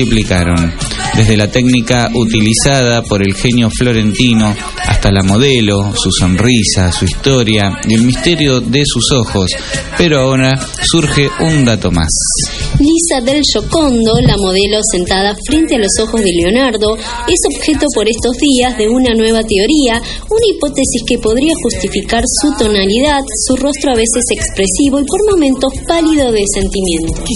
multiplicaron. Desde la técnica utilizada por el genio florentino hasta la modelo, su sonrisa, su historia y el misterio de sus ojos. Pero ahora surge un dato más. Lisa del Giocondo, la modelo sentada frente a los ojos de Leonardo, es objeto por estos días de una nueva teoría, una hipótesis que podría justificar su tonalidad, su rostro a veces expresivo y por momentos pálido de sentimientos.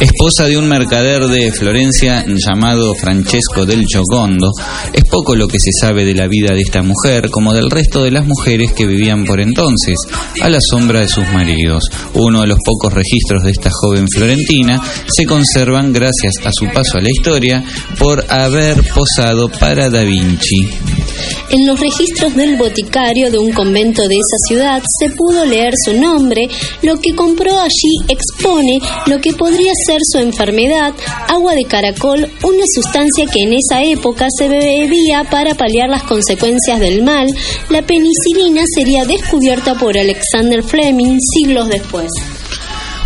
Esposa de un mercader de Florencia llamado Francesco del Giocondo, es poco lo que se sabe de la vida de esta mujer como del resto de las mujeres que vivían por entonces, a la sombra de sus maridos. Uno de los pocos registros de esta joven florentina se conservan gracias a su paso a la historia por haber posado para Da Vinci. En los registros del boticario de un convento de esa ciudad se pudo leer su nombre, lo que compró allí expone lo que podría ser su enfermedad, agua de caracol, una sustancia que en esa época se bebía para paliar las consecuencias del mal. La penicilina sería descubierta por Alexander Fleming siglos después.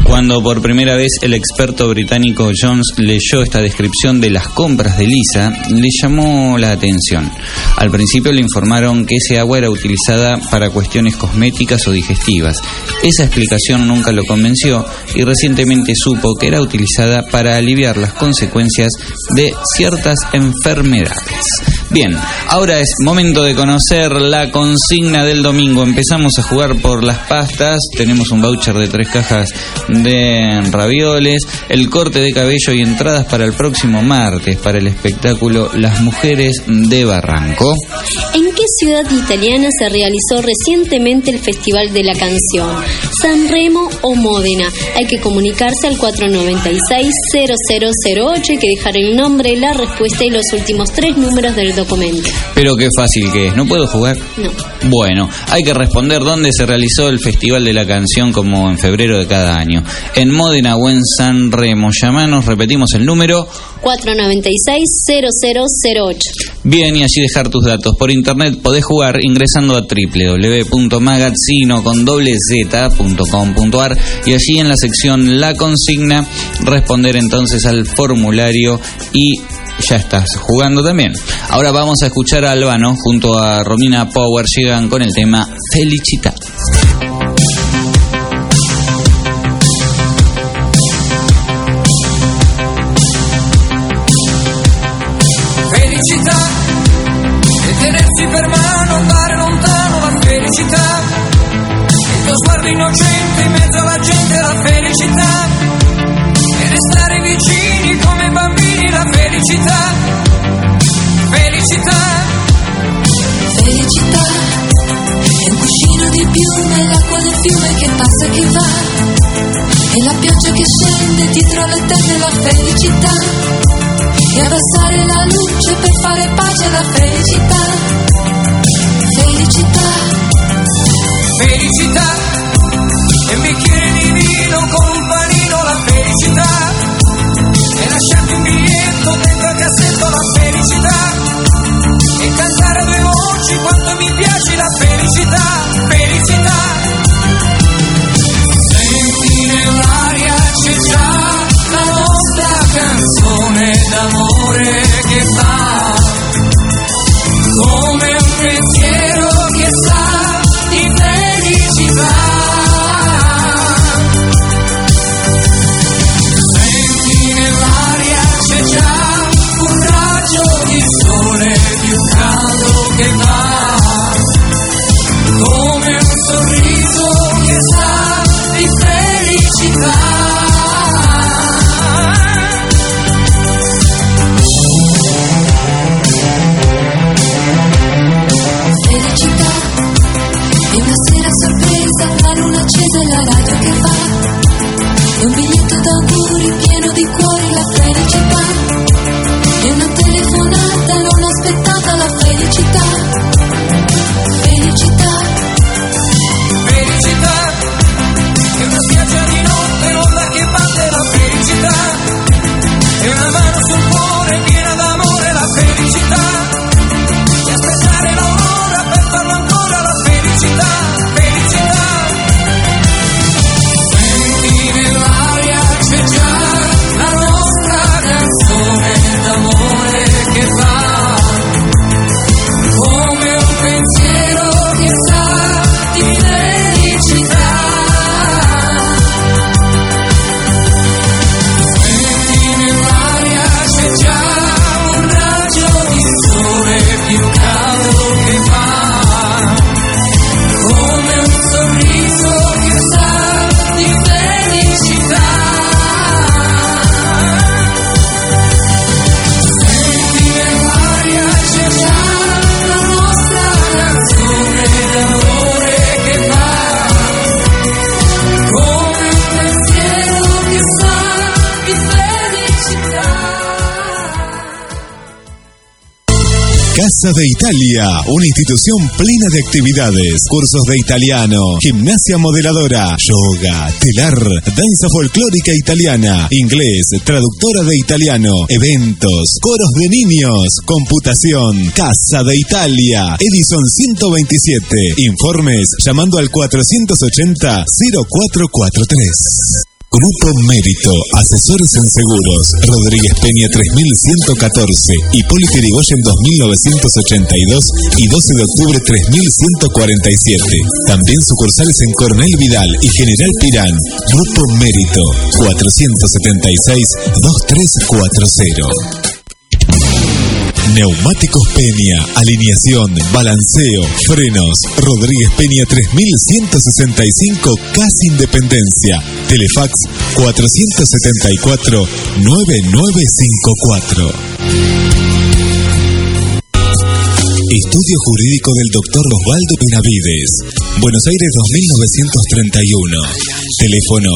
Cuando por primera vez el experto británico Jones leyó esta descripción de las compras de Lisa, le llamó la atención. Al principio le informaron que ese agua era utilizada para cuestiones cosméticas o digestivas. Esa explicación nunca lo convenció y recientemente supo que era utilizada para aliviar las consecuencias de ciertas enfermedades. Bien, ahora es momento de conocer la consigna del domingo. Empezamos a jugar por las pastas, tenemos un voucher de tres cajas de ravioles, el corte de cabello y entradas para el próximo martes para el espectáculo Las Mujeres de Barranco. ¿En qué ciudad italiana se realizó recientemente el Festival de la Canción? ¿San Remo o Módena? Hay que comunicarse al 496-0008, hay que dejar el nombre, la respuesta y los últimos tres números del documento. Pero qué fácil que es, ¿no puedo jugar? No. Bueno, hay que responder dónde se realizó el Festival de la Canción como en febrero de cada año. En Módena o en San Remo. Llamanos, repetimos el número. 496-0008. Bien, y allí dejar tus datos. Por internet podés jugar ingresando a www.magazino.com.ar y allí en la sección La Consigna responder entonces al formulario y ya estás jugando también. Ahora vamos a escuchar a Albano junto a Romina Power llegan con el tema Felicita. felicità e tenersi per mano, lontano la felicità. Il tuo sguardo innocente in mezzo alla gente la felicità. E restare vicini come bambini la felicità. Felicità. Felicità è un cuscino di piume, l'acqua del fiume che passa e che va. E la pioggia che scende dietro le tende la felicità. E abbassare la luce per fare pace alla felicità. Felicità. Felicità. E un bicchiere di vino con un panino la felicità. E lasciarti un biglietto dentro al cassetto la felicità. E cantare due voci quanto mi piace la. Felicità. Casa de Italia, una institución plena de actividades, cursos de italiano, gimnasia modeladora, yoga, telar, danza folclórica italiana, inglés, traductora de italiano, eventos, coros de niños, computación. Casa de Italia, Edison 127. Informes llamando al 480 0443. Grupo Mérito, asesores en seguros, Rodríguez Peña 3114, Hipólito Yrigoyen 2982 y 12 de octubre 3147. También sucursales en Coronel Vidal y General Pirán. Grupo Mérito, 476-2340. Neumáticos Peña, alineación, balanceo, frenos. Rodríguez Peña 3165, Casi Independencia. Telefax 474-9954. Estudio Jurídico del Dr. Osvaldo Benavides. Buenos Aires 2931. Teléfono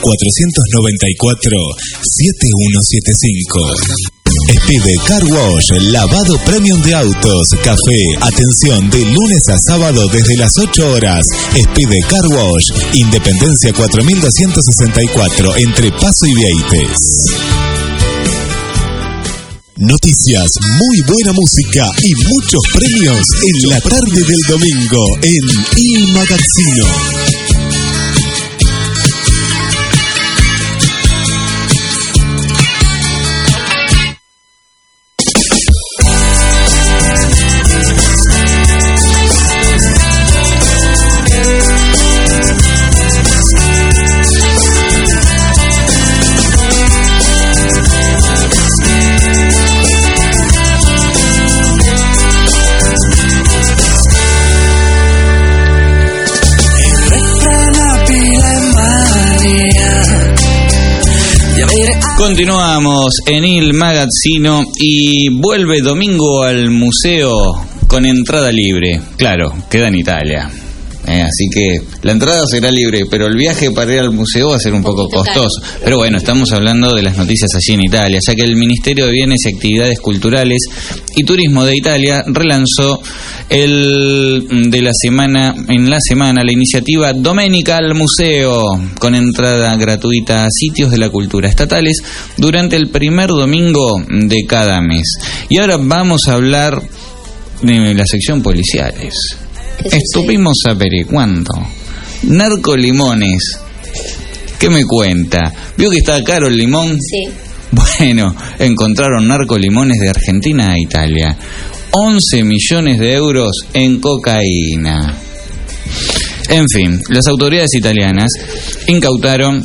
494-7175. Speed Car Wash, lavado premium de autos, café, atención de lunes a sábado desde las 8 horas. Speed Car Wash, Independencia 4264, entre Paso y Vieites. Noticias, muy buena música y muchos premios en la tarde del domingo en Il Magazzino. Continuamos en Il Magazzino y vuelve domingo al museo con entrada libre. Claro, queda en Italia. Eh, así que la entrada será libre, pero el viaje para ir al museo va a ser un poco costoso. Pero bueno, estamos hablando de las noticias allí en Italia, ya que el Ministerio de Bienes y Actividades Culturales y Turismo de Italia relanzó el de la semana en la semana la iniciativa Doménica al Museo con entrada gratuita a sitios de la cultura estatales durante el primer domingo de cada mes. Y ahora vamos a hablar de la sección policiales. Estuvimos averiguando. Narcolimones. ¿Qué me cuenta? ¿Vio que está caro el limón? Sí. Bueno, encontraron narcolimones de Argentina a Italia. 11 millones de euros en cocaína. En fin, las autoridades italianas incautaron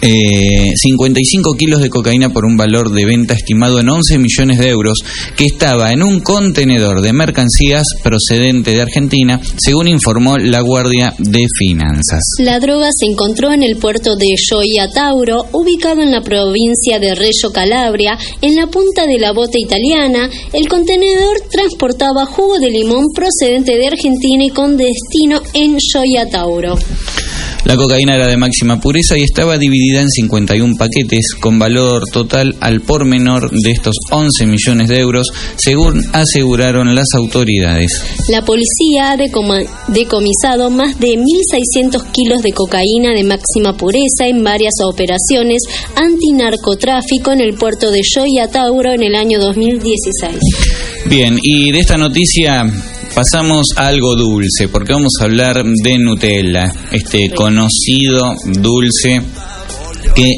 eh, 55 kilos de cocaína por un valor de venta estimado en 11 millones de euros que estaba en un contenedor de mercancías procedente de Argentina, según informó la Guardia de Finanzas. La droga se encontró en el puerto de Gioia Tauro, ubicado en la provincia de Reggio Calabria, en la punta de la bota italiana. El contenedor transportaba jugo de limón procedente de Argentina y con destino en Gioia Tauro. La cocaína era de máxima pureza y estaba dividida en 51 paquetes con valor total al por menor de estos 11 millones de euros, según aseguraron las autoridades. La policía ha decomisado más de 1.600 kilos de cocaína de máxima pureza en varias operaciones antinarcotráfico en el puerto de Gioia Tauro en el año 2016. Bien, y de esta noticia pasamos a algo dulce, porque vamos a hablar de Nutella, este conocido dulce que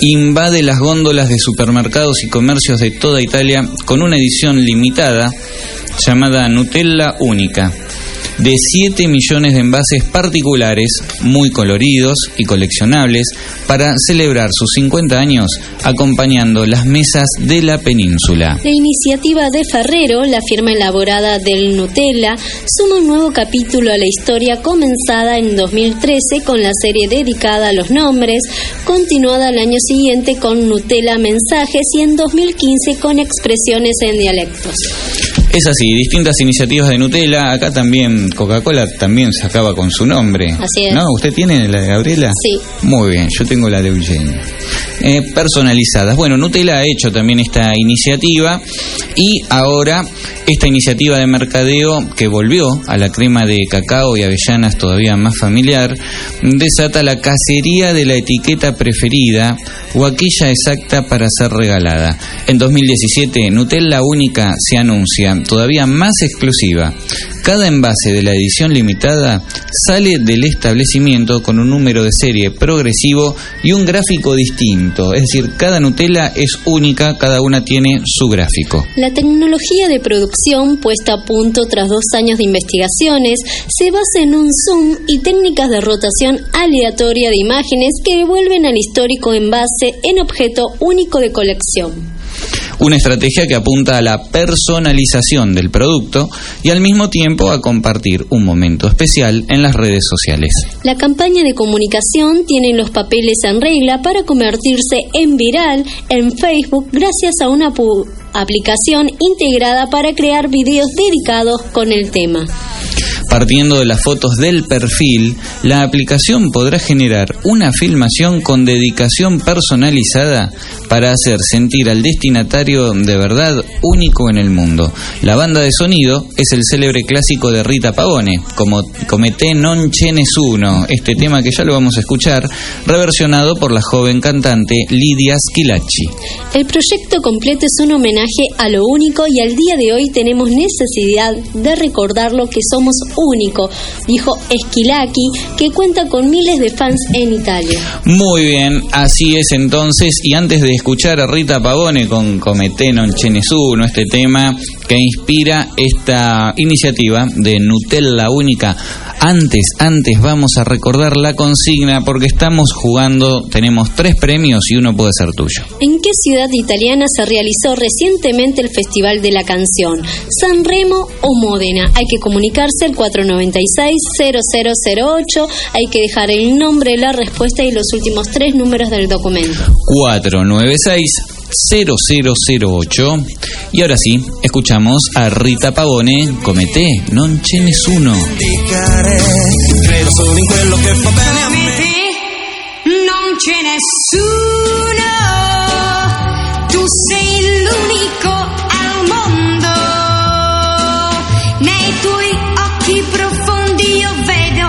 invade las góndolas de supermercados y comercios de toda Italia con una edición limitada llamada Nutella Única de 7 millones de envases particulares muy coloridos y coleccionables para celebrar sus 50 años acompañando las mesas de la península. La iniciativa de Ferrero, la firma elaborada del Nutella, suma un nuevo capítulo a la historia comenzada en 2013 con la serie dedicada a los nombres, continuada al año siguiente con Nutella Mensajes y en 2015 con expresiones en dialectos. Es así, distintas iniciativas de Nutella. Acá también Coca-Cola también se acaba con su nombre. Así es. ¿No? ¿Usted tiene la de Gabriela? Sí. Muy bien, yo tengo la de Eugenia. Eh, personalizadas. Bueno, Nutella ha hecho también esta iniciativa y ahora esta iniciativa de mercadeo que volvió a la crema de cacao y avellanas todavía más familiar, desata la cacería de la etiqueta preferida o aquella exacta para ser regalada. En 2017, Nutella Única se anuncia todavía más exclusiva. Cada envase de la edición limitada sale del establecimiento con un número de serie progresivo y un gráfico distinto. Es decir, cada Nutella es única, cada una tiene su gráfico. La tecnología de producción puesta a punto tras dos años de investigaciones se basa en un zoom y técnicas de rotación aleatoria de imágenes que devuelven al histórico envase en objeto único de colección. Una estrategia que apunta a la personalización del producto y al mismo tiempo a compartir un momento especial en las redes sociales. La campaña de comunicación tiene los papeles en regla para convertirse en viral en Facebook gracias a una aplicación integrada para crear videos dedicados con el tema. Partiendo de las fotos del perfil, la aplicación podrá generar una filmación con dedicación personalizada para hacer sentir al destinatario de verdad único en el mundo. La banda de sonido es el célebre clásico de Rita Pavone, como Comete non ce nessuno, este tema que ya lo vamos a escuchar, reversionado por la joven cantante Lidia Schilacci. El proyecto completo es un homenaje a lo único y al día de hoy tenemos necesidad de recordarlo que somos único, dijo Esquilaki, que cuenta con miles de fans en Italia. Muy bien, así es entonces. Y antes de escuchar a Rita Pavone con Comete non ce nessuno, este tema que inspira esta iniciativa de Nutella Única. Antes, antes vamos a recordar la consigna porque estamos jugando, tenemos tres premios y uno puede ser tuyo. ¿En qué ciudad italiana se realizó recientemente el Festival de la Canción? ¿San Remo o Módena? Hay que comunicarse al 496-0008. Hay que dejar el nombre, la respuesta y los últimos tres números del documento. 496 0008 y ahora sí, escuchamos a Rita Pavone, Comete non ce nessuno. credo che non c'è nessuno, tu sei l'unico al mondo. Nei tuoi occhi profondi io vedo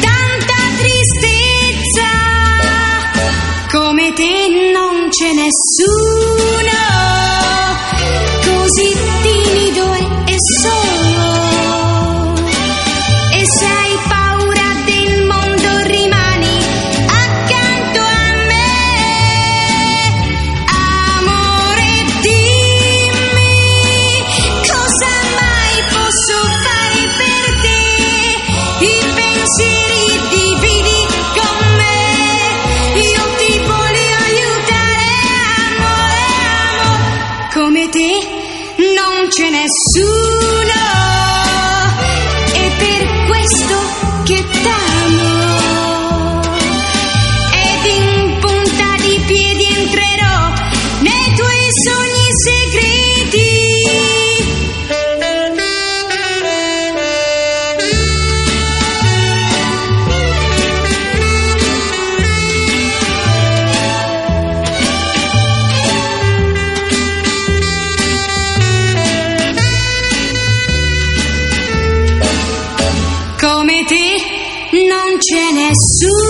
tanta tristezza, come te non c'è nessuno, c'è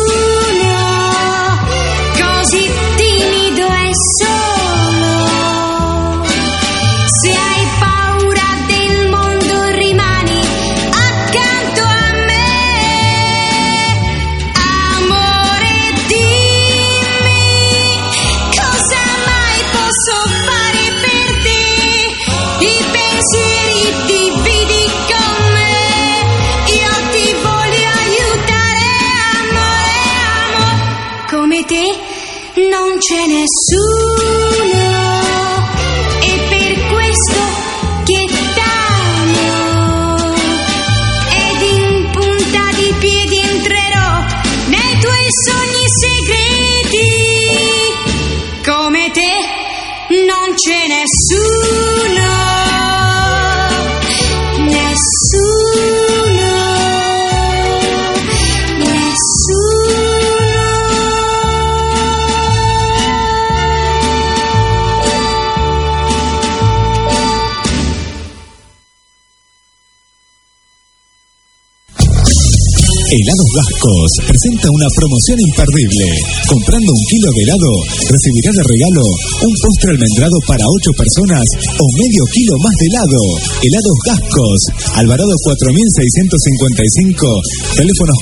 Gascos presenta una promoción imperdible. Comprando un kilo de helado, recibirá de regalo un postre almendrado para 8 personas o medio kilo más de helado. Helados Gascos, Alvarado 4655, teléfonos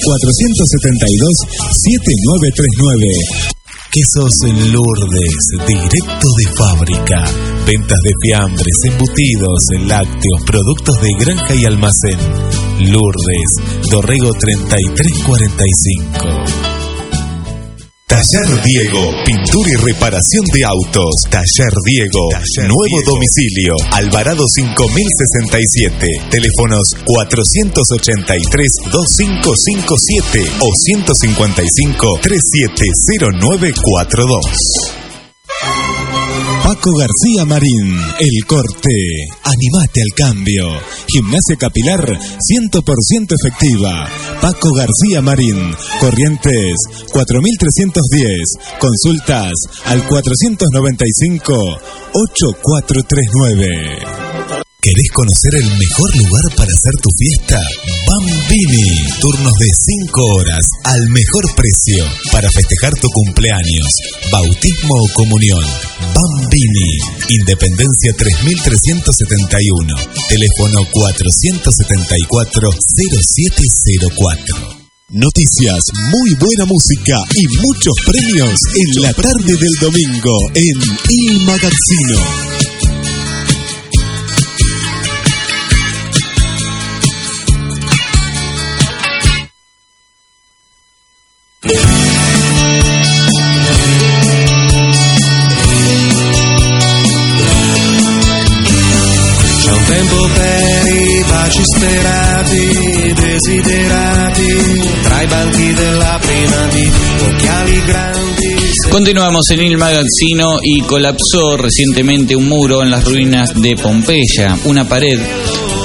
472-7939. Quesos Lourdes, directo de fábrica. Ventas de fiambres, embutidos, lácteos, productos de granja y almacén. Lourdes, Dorrego 3345. Taller Diego, pintura y reparación de autos. Taller Diego, nuevo domicilio, Alvarado 5067. Teléfonos 483-2557 o 155-370942. Paco García Marín, El Corte. Animate al cambio. Gimnasia capilar 100% efectiva. Paco García Marín, Corrientes 4310. Consultas al 495 8439. ¿Querés conocer el mejor lugar para hacer tu fiesta? Bambini. Turnos de 5 horas al mejor precio para festejar tu cumpleaños, bautismo o comunión. Bambini. Independencia 3371. Teléfono 474-0704. Noticias, muy buena música y muchos premios en la tarde del domingo en Il Magazzino. Continuamos en Il Magazzino y colapsó recientemente un muro en las ruinas de Pompeya. Una pared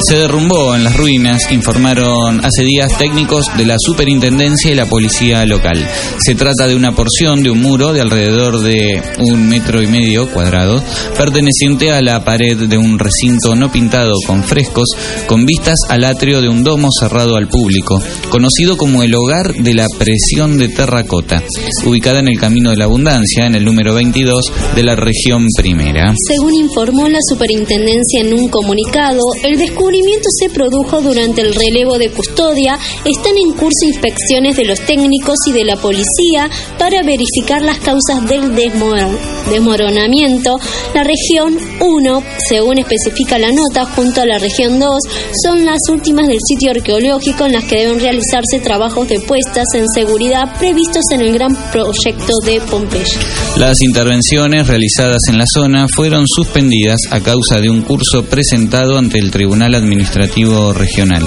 se derrumbó en las ruinas, informaron hace días técnicos de la superintendencia y la policía local. Se trata de una porción de un muro de alrededor de un metro y medio cuadrado, perteneciente a la pared de un recinto no pintado con frescos, con vistas al atrio de un domo cerrado al público, conocido como el hogar de la presión de terracota, ubicada en el Camino de la Abundancia, en el número 22 de la región primera. Según informó la superintendencia en un comunicado, el descubrimiento se produjo durante el relevo de custodia. Están en curso inspecciones de los técnicos y de la policía para verificar las causas del desmor- desmoronamiento. La región 1, según especifica la nota, junto a la región 2, son las últimas del sitio arqueológico en las que deben realizarse trabajos de puestas en seguridad previstos en el gran proyecto de Pompeya. Las intervenciones realizadas en la zona fueron suspendidas a causa de un curso presentado ante el Tribunal Administrativo Regional.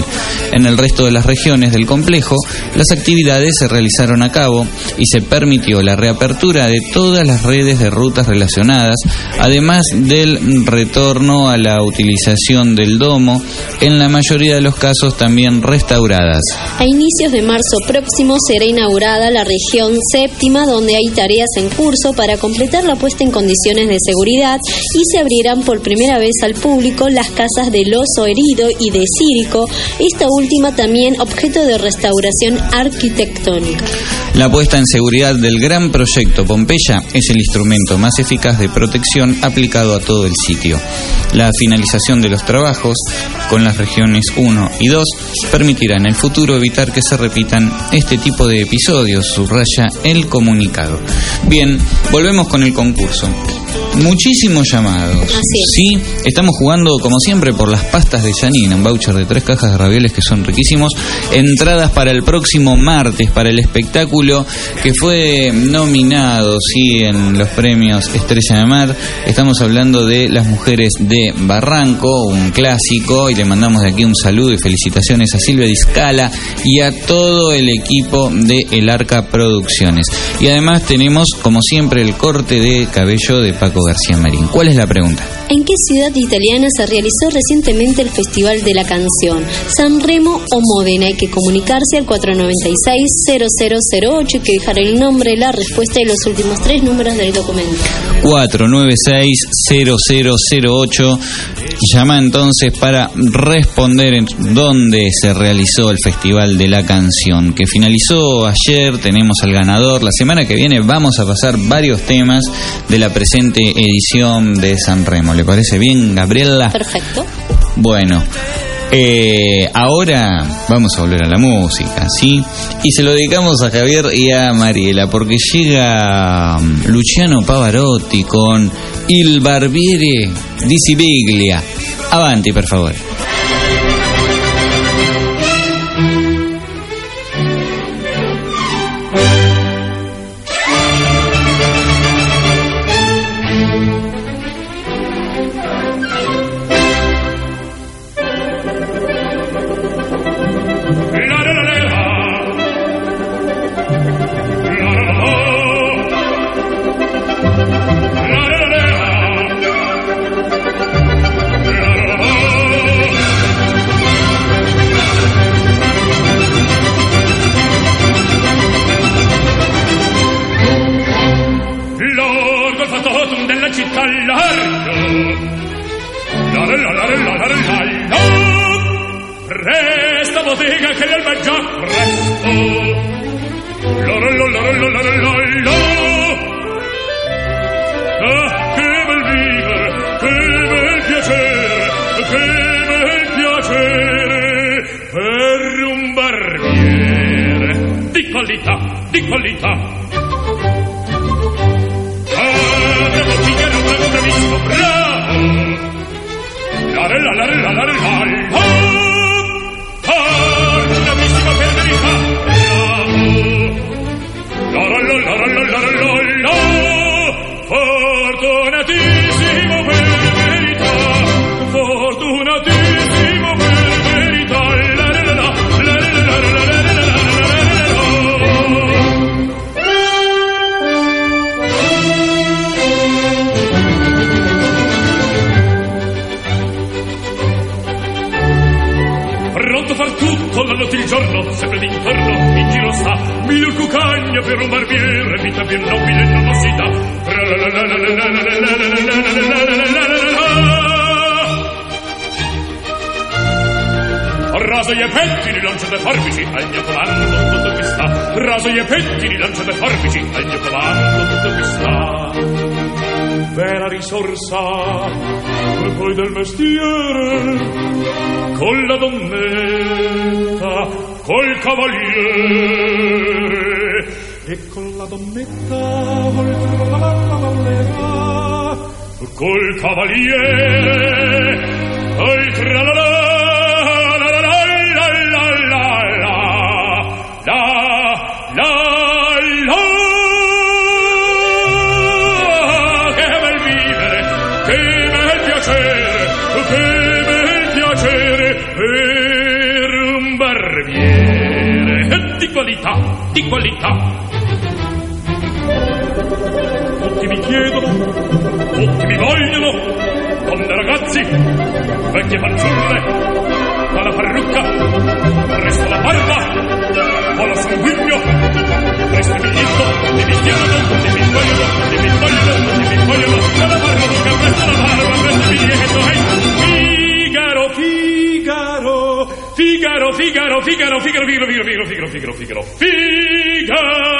En el resto de las regiones del complejo, las actividades se realizaron a cabo y se permitió la reapertura de todas las redes de rutas relacionadas, además del retorno a la utilización del domo, en la mayoría de los casos también restauradas. A inicios de marzo próximo será inaugurada la región séptima, donde hay tareas en curso para completar la puesta en condiciones de seguridad y se abrirán por primera vez al público las casas del oso y de Círico, esta última también objeto de restauración arquitectónica. La puesta en seguridad del gran proyecto Pompeya es el instrumento más eficaz de protección aplicado a todo el sitio. La finalización de los trabajos con las regiones 1 y 2 permitirá en el futuro evitar que se repitan este tipo de episodios, subraya el comunicado. Bien, volvemos con el concurso. Muchísimos llamados. Así es. Sí, estamos jugando como siempre por las pastas de Janina, un voucher de tres cajas de ravioles que son riquísimos. Entradas para el próximo martes para el espectáculo que fue nominado, sí, en los premios Estrella de Mar. Estamos hablando de Las Mujeres de Barranco, un clásico, y le mandamos de aquí un saludo y felicitaciones a Silvia Discala y a todo el equipo de El Arca Producciones. Y además tenemos, como siempre, el corte de cabello de Paco García Marín. ¿Cuál es la pregunta? ¿En qué ciudad italiana se realizó recientemente el Festival de la Canción? ¿San Remo o Módena? Hay que comunicarse al 496-0008 y que dejar el nombre, la respuesta y los últimos tres números del documento. 496-0008. Llama entonces para responder en dónde se realizó el Festival de la Canción, que finalizó ayer, tenemos al ganador. La semana que viene vamos a pasar varios temas de la presente edición de San Remo. ¿Le parece bien, Gabriela? Perfecto. Bueno, eh, ahora vamos a volver a la música, ¿sí? Y se lo dedicamos a Javier y a Mariela, porque llega um, Luciano Pavarotti con Il Barbiere di Siviglia. Avanti, per favore. Raso gli pettini, lancia dei forbici, al mio comando tutto qui sta. Raso gli pettini, lancia dei forbici, al mio comando tutto qui sta. Vera risorsa, e poi del mestiere, con la donnetta, col cavaliere e con la donnetta vallera col cavaliere la la di qualità tutti mi chiedono tutti mi vogliono donne ragazzi vecchie fanciulle fa la parrucca presto la barba ho la sanguigno presto il biglietto e mi chiedono tutti mi vogliono tutti mi vogliono tutti mi vogliono la parrucca presto la barba presto il biglietto e Figaro Figaro Figaro Figaro Figaro Figaro Figaro Figaro Figaro Figaro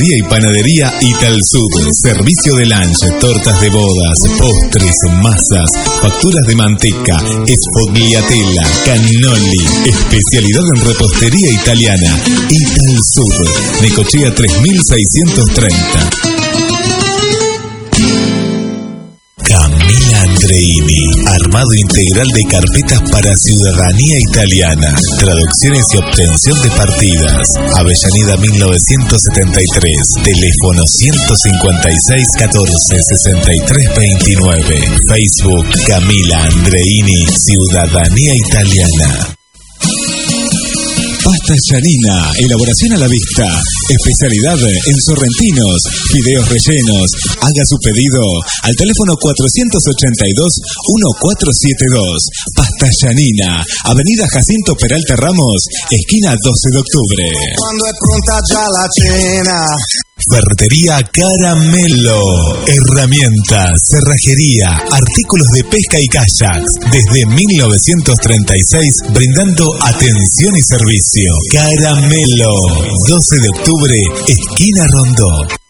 Y panadería Italsud. Servicio de lunch, tortas de bodas, postres, masas, facturas de manteca, esfogliatella, cannoli. Especialidad en repostería italiana. Italsud. Necochea 3630. Andreini, armado integral de carpetas para ciudadanía italiana, traducciones y obtención de partidas. Avellaneda 1973, teléfono 156 14 63 29. Facebook Camila Andreini, ciudadanía italiana. Pasta Yanina, elaboración a la vista. Especialidad en sorrentinos, fideos rellenos. Haga su pedido al teléfono 482-1472. Pasta Yanina, Avenida Jacinto Peralta Ramos, esquina 12 de octubre. Quando è pronta già la cena. Ferretería Caramelo. Herramientas, cerrajería, artículos de pesca y kayaks. Desde 1936, brindando atención y servicio. Caramelo. 12 de octubre, esquina Rondó.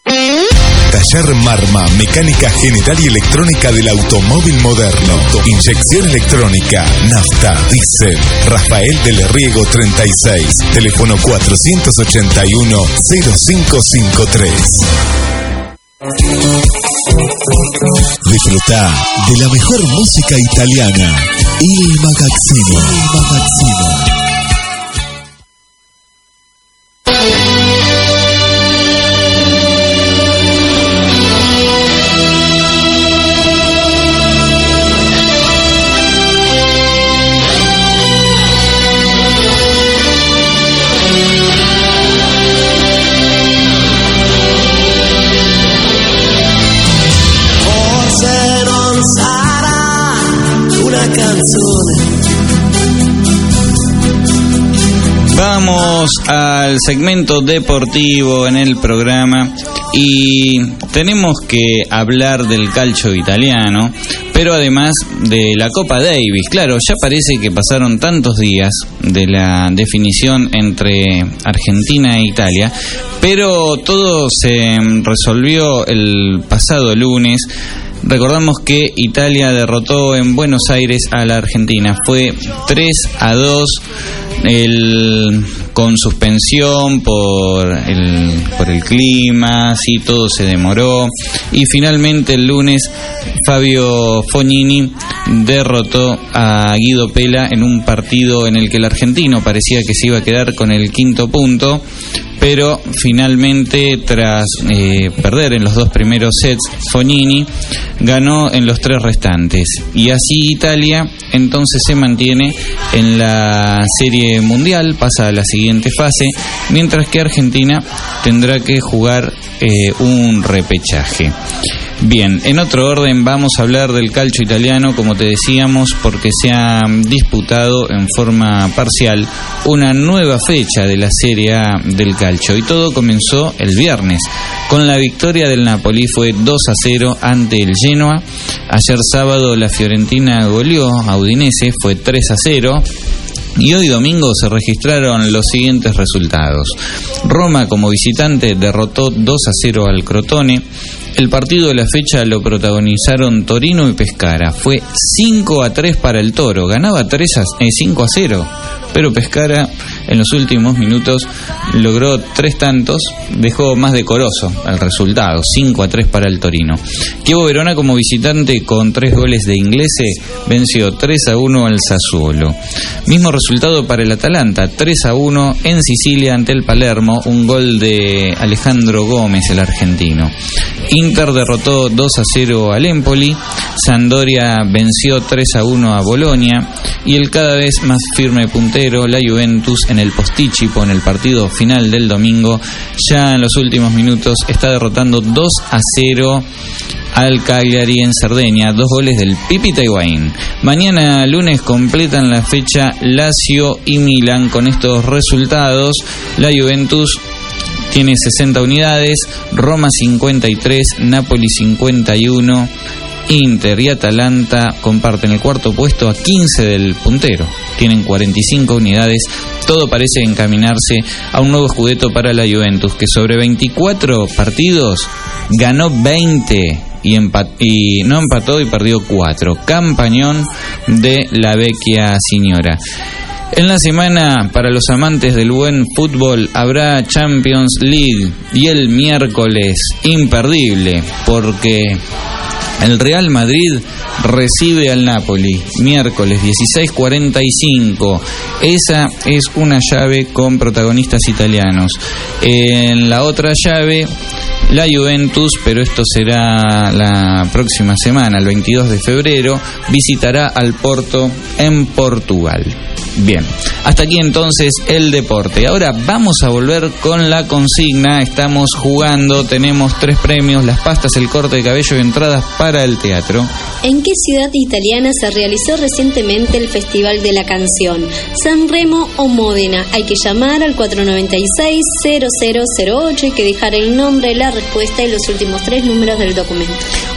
Taller Marma, mecánica general y electrónica del automóvil moderno. Inyección electrónica, nafta, diésel. Rafael del Riego 36. Teléfono 481-0553. Disfruta de la mejor música italiana. Il Magazzino. Il Magazzino. Al segmento deportivo en el programa y tenemos que hablar del calcio italiano, pero además de la Copa Davis. Claro, ya parece que pasaron tantos días de la definición entre Argentina e Italia, pero todo se resolvió el pasado lunes. Recordamos que Italia derrotó en Buenos Aires a la Argentina. Fue 3 a 2 el, con suspensión por el, por el clima, sí, todo se demoró. Y finalmente el lunes Fabio Fognini derrotó a Guido Pela en un partido en el que el argentino parecía que se iba a quedar con el quinto punto pero finalmente tras eh, perder en los dos primeros sets Fognini ganó en los tres restantes. Y así Italia entonces se mantiene en la serie mundial pasa a la siguiente fase mientras que Argentina tendrá que jugar eh, un repechaje Bien, en otro orden vamos a hablar del calcio italiano, como te decíamos, porque se ha disputado en forma parcial una nueva fecha de la Serie A del calcio y todo comenzó el viernes con la victoria del Napoli fue 2 a 0 ante el Genoa. Ayer sábado la Fiorentina goleó a Udinese, fue 3 a 0. Y hoy domingo se registraron los siguientes resultados. Roma como visitante derrotó 2 a 0 al Crotone. El partido de la fecha lo protagonizaron Torino y Pescara. Fue 5 a 3 para el Toro. Ganaba 3 a, eh, 5 a 0. Pero Pescara en los últimos minutos logró tres tantos, dejó más decoroso el resultado, 5 a 3 para el Torino. Chievo Verona como visitante con tres goles de Inglese venció 3 a 1 al Sassuolo. Mismo resultado para el Atalanta, 3 a 1 en Sicilia ante el Palermo, un gol de Alejandro Gómez, el argentino. Inter derrotó 2 a 0 al Empoli, Sandoria venció 3 a 1 a Bolonia y el cada vez más firme puntero, la Juventus en el Postichipo, en el partido final del domingo, ya en los últimos minutos está derrotando 2 a 0 al Cagliari en Cerdeña, dos goles del Pipi Higuaín. Mañana lunes completan la fecha Lazio y Milan con estos resultados. La Juventus tiene 60 unidades, Roma 53, Napoli 51, Inter y Atalanta comparten el cuarto puesto a 15 del puntero. Tienen 45 unidades. Todo parece encaminarse a un nuevo escudeto para la Juventus, que sobre 24 partidos ganó 20 y, y no empató y perdió 4. Campañón de la vecchia señora. En la semana, para los amantes del buen fútbol, habrá Champions League y el miércoles imperdible, porque el Real Madrid recibe al Napoli miércoles 16:45. Esa es una llave con protagonistas italianos. En la otra llave la Juventus, pero esto será la próxima semana, el 22 de febrero, visitará al Porto en Portugal. Bien, hasta aquí entonces el deporte. Ahora vamos a volver con la consigna. Estamos jugando, tenemos tres premios, las pastas, el corte de cabello y entradas para el teatro. ¿En qué ciudad italiana se realizó recientemente el Festival de la Canción? ¿San Remo o Módena? Hay que llamar al 496-0008 y que dejar el nombre, la respuesta y los últimos tres números del documento.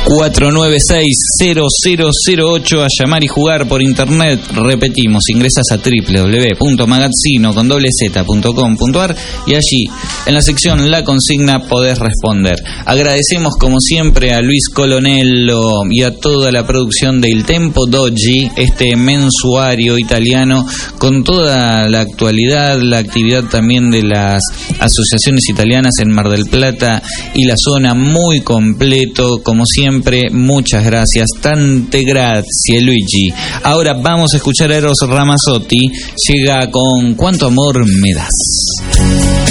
496-0008 a llamar y jugar por internet. Repetimos, ingresas a www.magazino.com.ar y allí, en la sección La Consigna, podés responder. Agradecemos como siempre a Luis Colonello y a toda la producción de Il Tempo Doggi, este mensuario italiano, con toda la actualidad, la actividad también de las asociaciones italianas en Mar del Plata y la zona muy completo, como siempre, muchas gracias, tante grazie Luigi. Ahora vamos a escuchar a Eros Ramazzotti, llega con ¿Cuánto amor me das?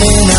Joven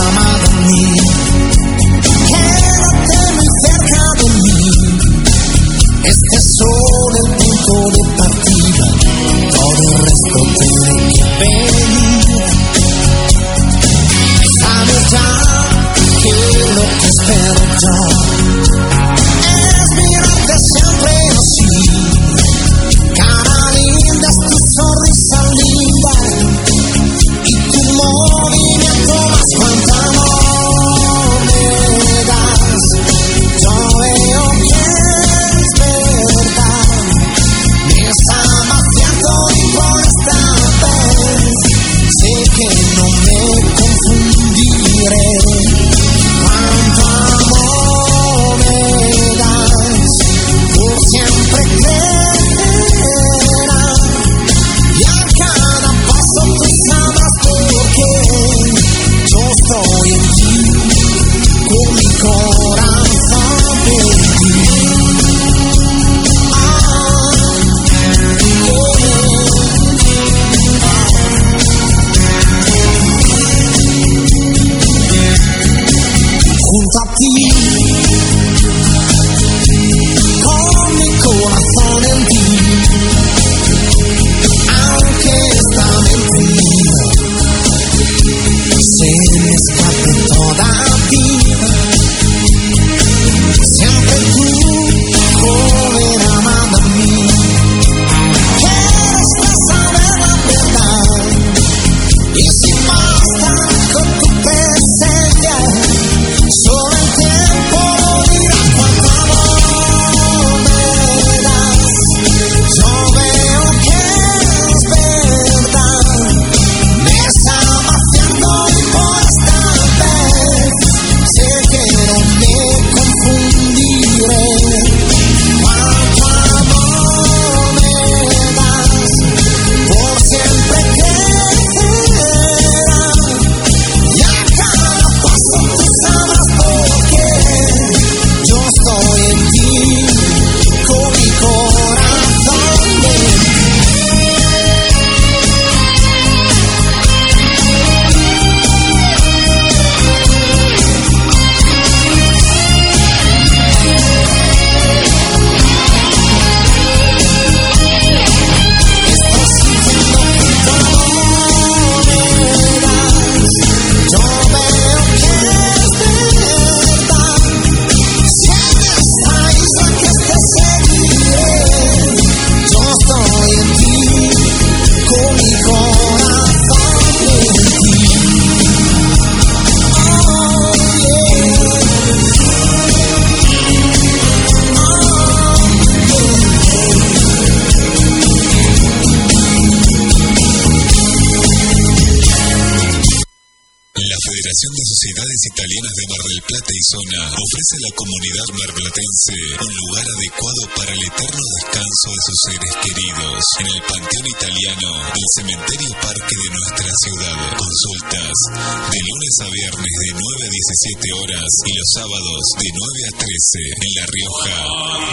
y Zona ofrece a la comunidad marplatense un lugar adecuado para el eterno descanso de sus seres queridos en el Panteón Italiano del Cementerio Parque de nuestra ciudad. Consultas de lunes a viernes de 9 a 17 horas y los sábados de 9 a 13 en La Rioja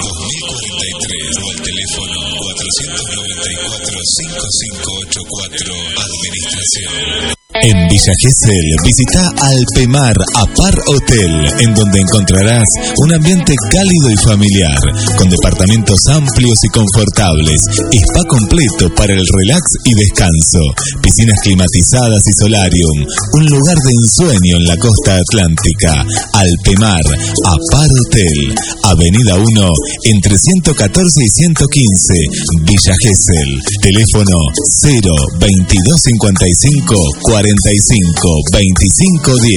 2043 o al teléfono 494 5584 Administración. En Villa Gesell visita Alpemar Apar Hotel, en donde encontrarás un ambiente cálido y familiar, con departamentos amplios y confortables, spa completo para el relax y descanso, piscinas climatizadas y solarium, un lugar de ensueño en la costa atlántica. Alpemar Apar Hotel, Avenida 1, entre 114 y 115, Villa Gesell, teléfono 0 2255 45 25 10.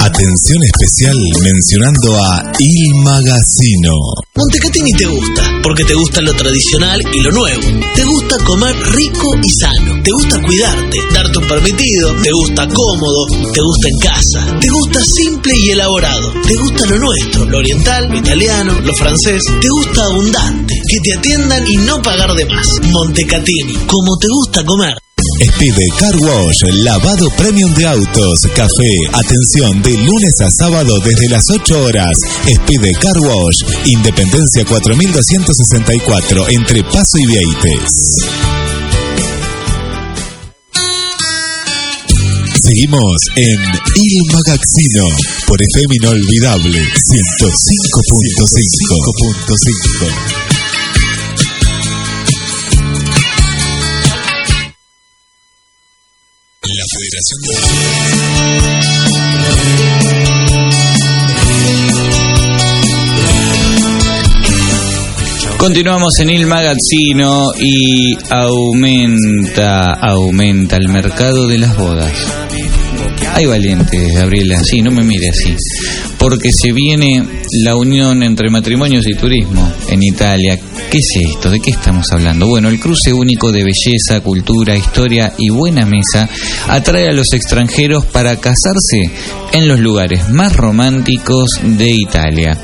Atención especial mencionando a Il Magazino. Montecatini te gusta, porque te gusta lo tradicional y lo nuevo. Te gusta comer rico y sano. Te gusta cuidarte, darte un permitido. Te gusta cómodo, te gusta en casa. Te gusta simple y elaborado. Te gusta lo nuestro, lo oriental, lo italiano, lo francés. Te gusta abundante, que te atiendan y no pagar de más. Montecatini, como te gusta comer. Expide Car Wash, lavado premium de autos, café, atención de lunes a sábado desde las 8 horas. Expide Car Wash, Independencia 4264 entre Paso y Vieites. Seguimos en Il Magazzino por FM Inolvidable 105.5. Continuamos en Il Magazzino y aumenta, aumenta el mercado de las bodas. Hay valientes, Gabriela, sí, no me mire así. Porque se viene la unión entre matrimonios y turismo en Italia. ¿Qué es esto? ¿De qué estamos hablando? Bueno, el cruce único de belleza, cultura, historia y buena mesa atrae a los extranjeros para casarse en los lugares más románticos de Italia.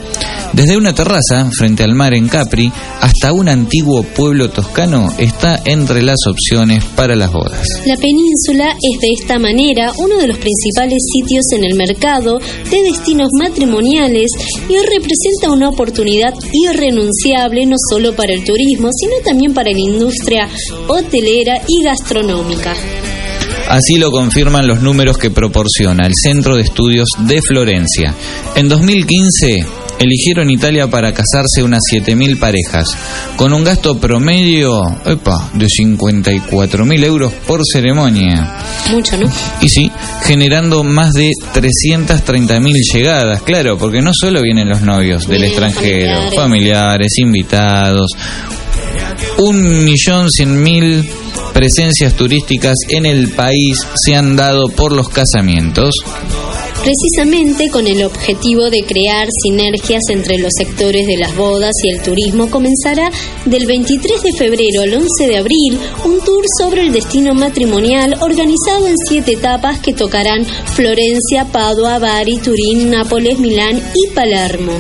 Desde una terraza frente al mar en Capri hasta un antiguo pueblo toscano está entre las opciones para las bodas. La península es de esta manera uno de los principales sitios en el mercado de destinos matrimoniales y representa una oportunidad irrenunciable no solo para el turismo, sino también para la industria hotelera y gastronómica. Así lo confirman los números que proporciona el Centro de Estudios de Florencia. En 2015 eligieron Italia para casarse unas 7.000 parejas, con un gasto promedio epa, de 54.000 euros por ceremonia. Mucho, ¿no? Y sí, generando más de 330.000 llegadas, claro, porque no solo vienen los novios del extranjero, familiares. familiares, invitados, un millón cien mil presencias turísticas en el país se han dado por los casamientos. Precisamente con el objetivo de crear sinergias entre los sectores de las bodas y el turismo, comenzará del 23 de febrero al 11 de abril un tour sobre el destino matrimonial organizado en siete etapas que tocarán Florencia, Padua, Bari, Turín, Nápoles, Milán y Palermo.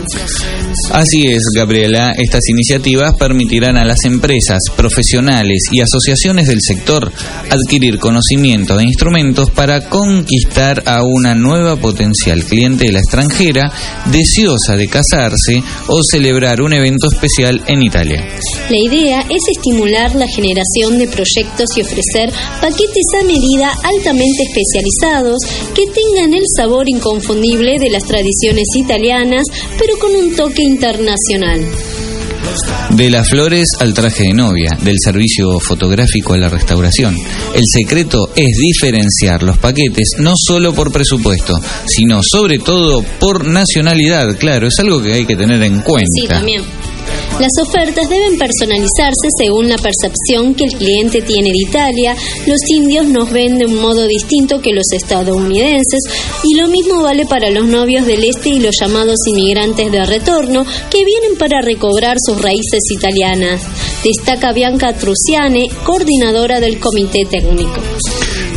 Así es, Gabriela, estas iniciativas permitirán a las empresas, profesionales y asociaciones del sector adquirir conocimiento e instrumentos para conquistar a una nueva potencial clientela extranjera deseosa de casarse o celebrar un evento especial en Italia. La idea es estimular la generación de proyectos y ofrecer paquetes a medida altamente especializados que tengan el sabor inconfundible de las tradiciones italianas, pero con un toque internacional. De las flores al traje de novia, del servicio fotográfico a la restauración. El secreto es diferenciar los paquetes no solo por presupuesto, sino sobre todo por nacionalidad. Claro, es algo que hay que tener en cuenta. Sí, también. Las ofertas deben personalizarse según la percepción que el cliente tiene de Italia. Los indios nos ven de un modo distinto que los estadounidenses y lo mismo vale para los novios del este y los llamados inmigrantes de retorno que vienen para recobrar sus raíces italianas. Destaca Bianca Truciane, coordinadora del comité técnico.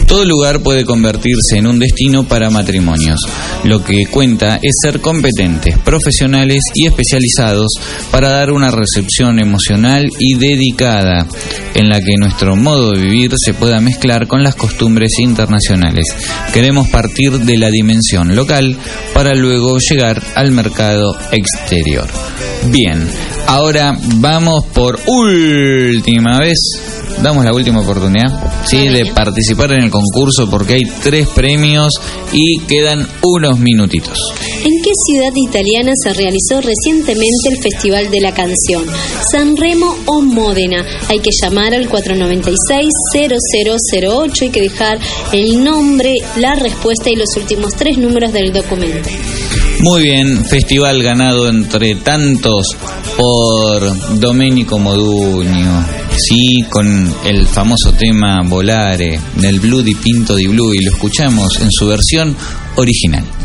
Todo lugar puede convertirse en un destino para matrimonios. Lo que cuenta es ser competentes, profesionales y especializados para dar una recepción emocional y dedicada en la que nuestro modo de vivir se pueda mezclar con las costumbres internacionales. Queremos partir de la dimensión local para luego llegar al mercado exterior. Bien, ahora vamos por última vez damos la última oportunidad sí de participar en el concurso porque hay tres premios y quedan unos minutitos ¿En qué ciudad italiana se realizó recientemente el Festival de la Canción? ¿San Remo o Módena? Hay que llamar al 496-0008, hay que dejar el nombre, la respuesta y los últimos tres números del documento. Muy bien, festival ganado entre tantos por Domenico Modugno, sí, con el famoso tema Volare del Blue di Pinto di Blue y lo escuchamos en su versión original.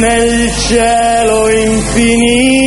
nel cielo infinito.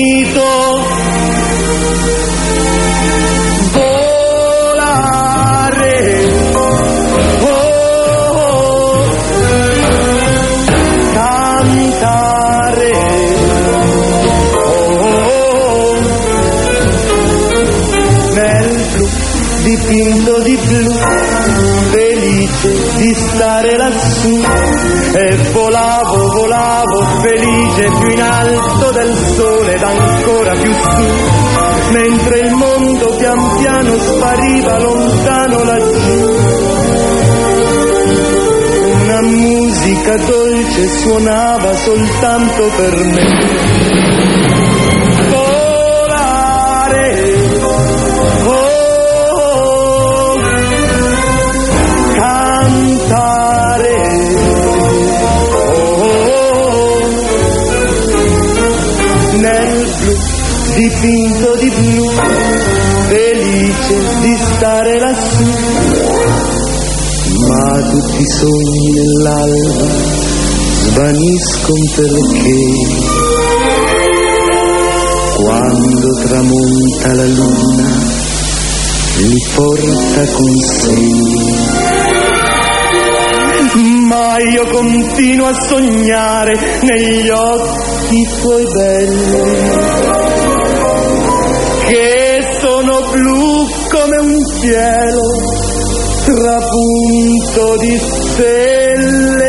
Soltanto per me. Volare, oh, cantare. nel blu, dipinto di blu, felice di stare lassù. Ma tutti i sogni nell'alba svaniscono perché quando tramonta la luna li porta con sé ma io continuo a sognare negli occhi tuoi belli, che sono blu come un cielo trapunto di stelle.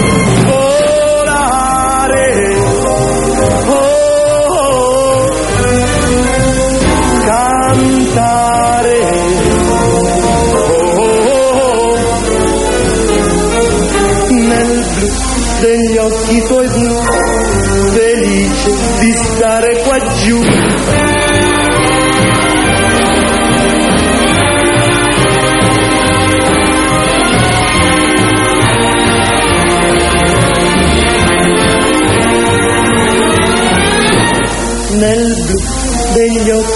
degli occhi tuoi blu, felice di stare qua giù. Nel blu degli occhi